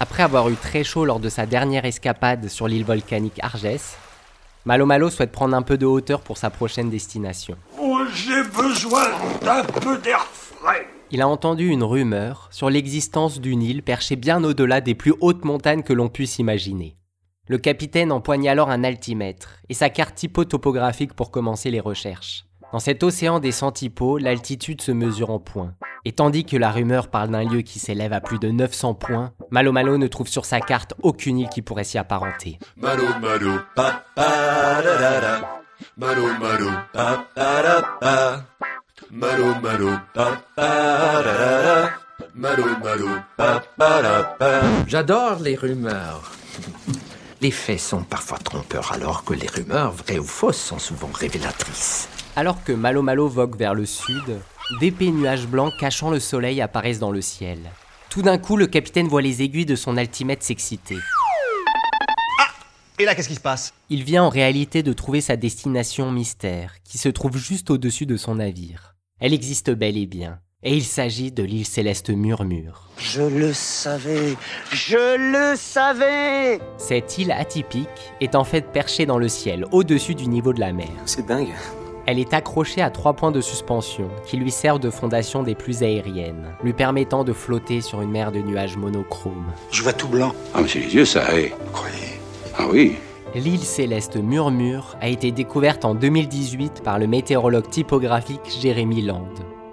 Après avoir eu très chaud lors de sa dernière escapade sur l'île volcanique Argès, Malo Malo souhaite prendre un peu de hauteur pour sa prochaine destination. Oh, j'ai besoin d'un peu d'air frais. Il a entendu une rumeur sur l'existence d'une île perchée bien au-delà des plus hautes montagnes que l'on puisse imaginer. Le capitaine empoigne alors un altimètre et sa carte typo-topographique pour commencer les recherches. Dans cet océan des centipots, l'altitude se mesure en points. Et tandis que la rumeur parle d'un lieu qui s'élève à plus de 900 points, Malo Malo ne trouve sur sa carte aucune île qui pourrait s'y apparenter. Malo malo pa pa da da da. Malo malo pa pa da pa. Malo malo pa pa da da da. Malo malo pa pa da pa. J'adore les rumeurs. Les faits sont parfois trompeurs alors que les rumeurs, vraies ou fausses, sont souvent révélatrices. Alors que Malo Malo vogue vers le sud, d'épais nuages blancs cachant le soleil apparaissent dans le ciel. Tout d'un coup, le capitaine voit les aiguilles de son altimètre s'exciter. Et là, qu'est-ce qui se passe? Il vient en réalité de trouver sa destination mystère, qui se trouve juste au-dessus de son navire. Elle existe bel et bien, et il s'agit de l'île céleste Murmure. Je le savais, je le savais. Cette île atypique est en fait perchée dans le ciel, au-dessus du niveau de la mer. C'est dingue. Elle est accrochée à trois points de suspension qui lui servent de fondation des plus aériennes, lui permettant de flotter sur une mer de nuages monochromes. Je vois tout blanc. Ah, mais c'est les yeux, ça, hé. Vous croyez? Ah oui. L'île céleste Murmure a été découverte en 2018 par le météorologue typographique Jérémy Land.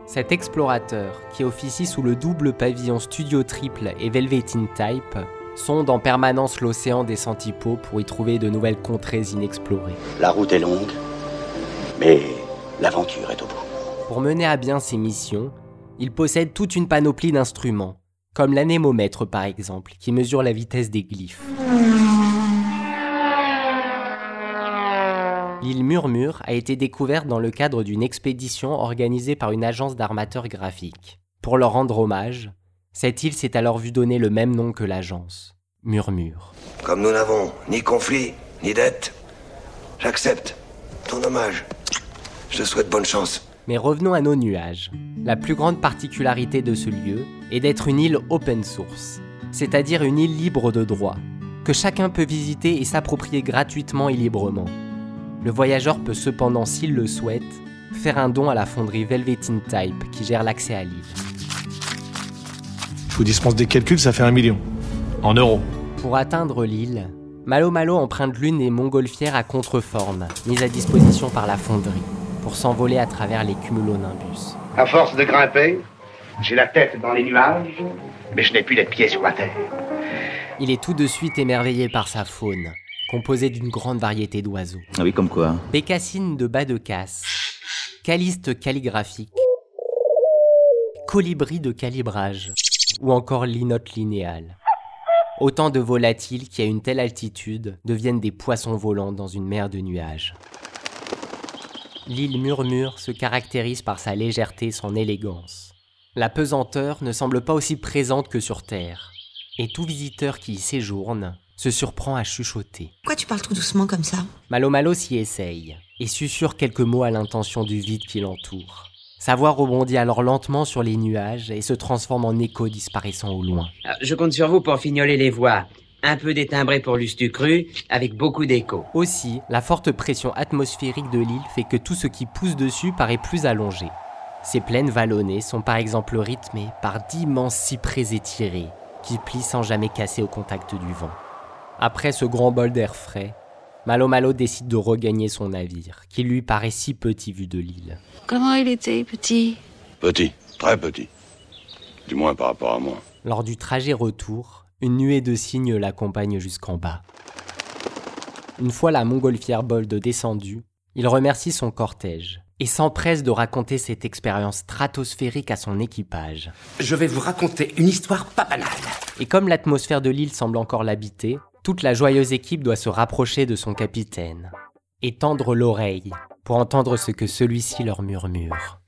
Cet explorateur, qui officie sous le double pavillon Studio Triple et Velveteen Type, sonde en permanence l'océan des Centipots pour y trouver de nouvelles contrées inexplorées. La route est longue, mais l'aventure est au bout. Pour mener à bien ses missions, il possède toute une panoplie d'instruments, comme l'anémomètre par exemple, qui mesure la vitesse des glyphes. L'île Murmure a été découverte dans le cadre d'une expédition organisée par une agence d'armateurs graphiques. Pour leur rendre hommage, cette île s'est alors vue donner le même nom que l'agence, Murmure. Comme nous n'avons ni conflit, ni dette, j'accepte ton hommage. Je te souhaite bonne chance. Mais revenons à nos nuages. La plus grande particularité de ce lieu est d'être une île open source, c'est-à-dire une île libre de droit, que chacun peut visiter et s'approprier gratuitement et librement. Le voyageur peut cependant, s'il le souhaite, faire un don à la fonderie Velveteen Type qui gère l'accès à l'île. Je vous dispense des calculs, ça fait un million. En euros. Pour atteindre l'île, Malo Malo emprunte l'une des montgolfières à contreforme, mises à disposition par la fonderie, pour s'envoler à travers les cumulonimbus. À force de grimper, j'ai la tête dans les nuages, mais je n'ai plus les pieds sur la terre. Il est tout de suite émerveillé par sa faune, composée d'une grande variété d'oiseaux. Ah oui, comme quoi Bécassines de bas de casse, calistes calligraphiques, colibris de calibrage, ou encore linotte linéale. Autant de volatiles qui, à une telle altitude, deviennent des poissons volants dans une mer de nuages. L'île Murmure se caractérise par sa légèreté et son élégance. La pesanteur ne semble pas aussi présente que sur Terre, et tout visiteur qui y séjourne se surprend à chuchoter. Pourquoi tu parles tout doucement comme ça? Malo Malo s'y essaye, et susurre quelques mots à l'intention du vide qui l'entoure. Sa voix rebondit alors lentement sur les nuages et se transforme en écho disparaissant au loin. Ah, Je compte sur vous pour fignoler les voix. Un peu détimbré pour l'ustu cru, avec beaucoup d'écho. Aussi, la forte pression atmosphérique de l'île fait que tout ce qui pousse dessus paraît plus allongé. Ces plaines vallonnées sont par exemple rythmées par d'immenses cyprès étirés qui plient sans jamais casser au contact du vent. Après ce grand bol d'air frais, Malo Malo décide de regagner son navire, qui lui paraît si petit vu de l'île. Comment il était petit Petit, très petit. Du moins par rapport à moi. Lors du trajet retour, une nuée de cygnes l'accompagne jusqu'en bas. Une fois la montgolfière Bold descendue, il remercie son cortège et s'empresse de raconter cette expérience stratosphérique à son équipage. Je vais vous raconter une histoire pas banale. Et comme l'atmosphère de l'île semble encore l'habiter, toute la joyeuse équipe doit se rapprocher de son capitaine et tendre l'oreille pour entendre ce que celui-ci leur murmure.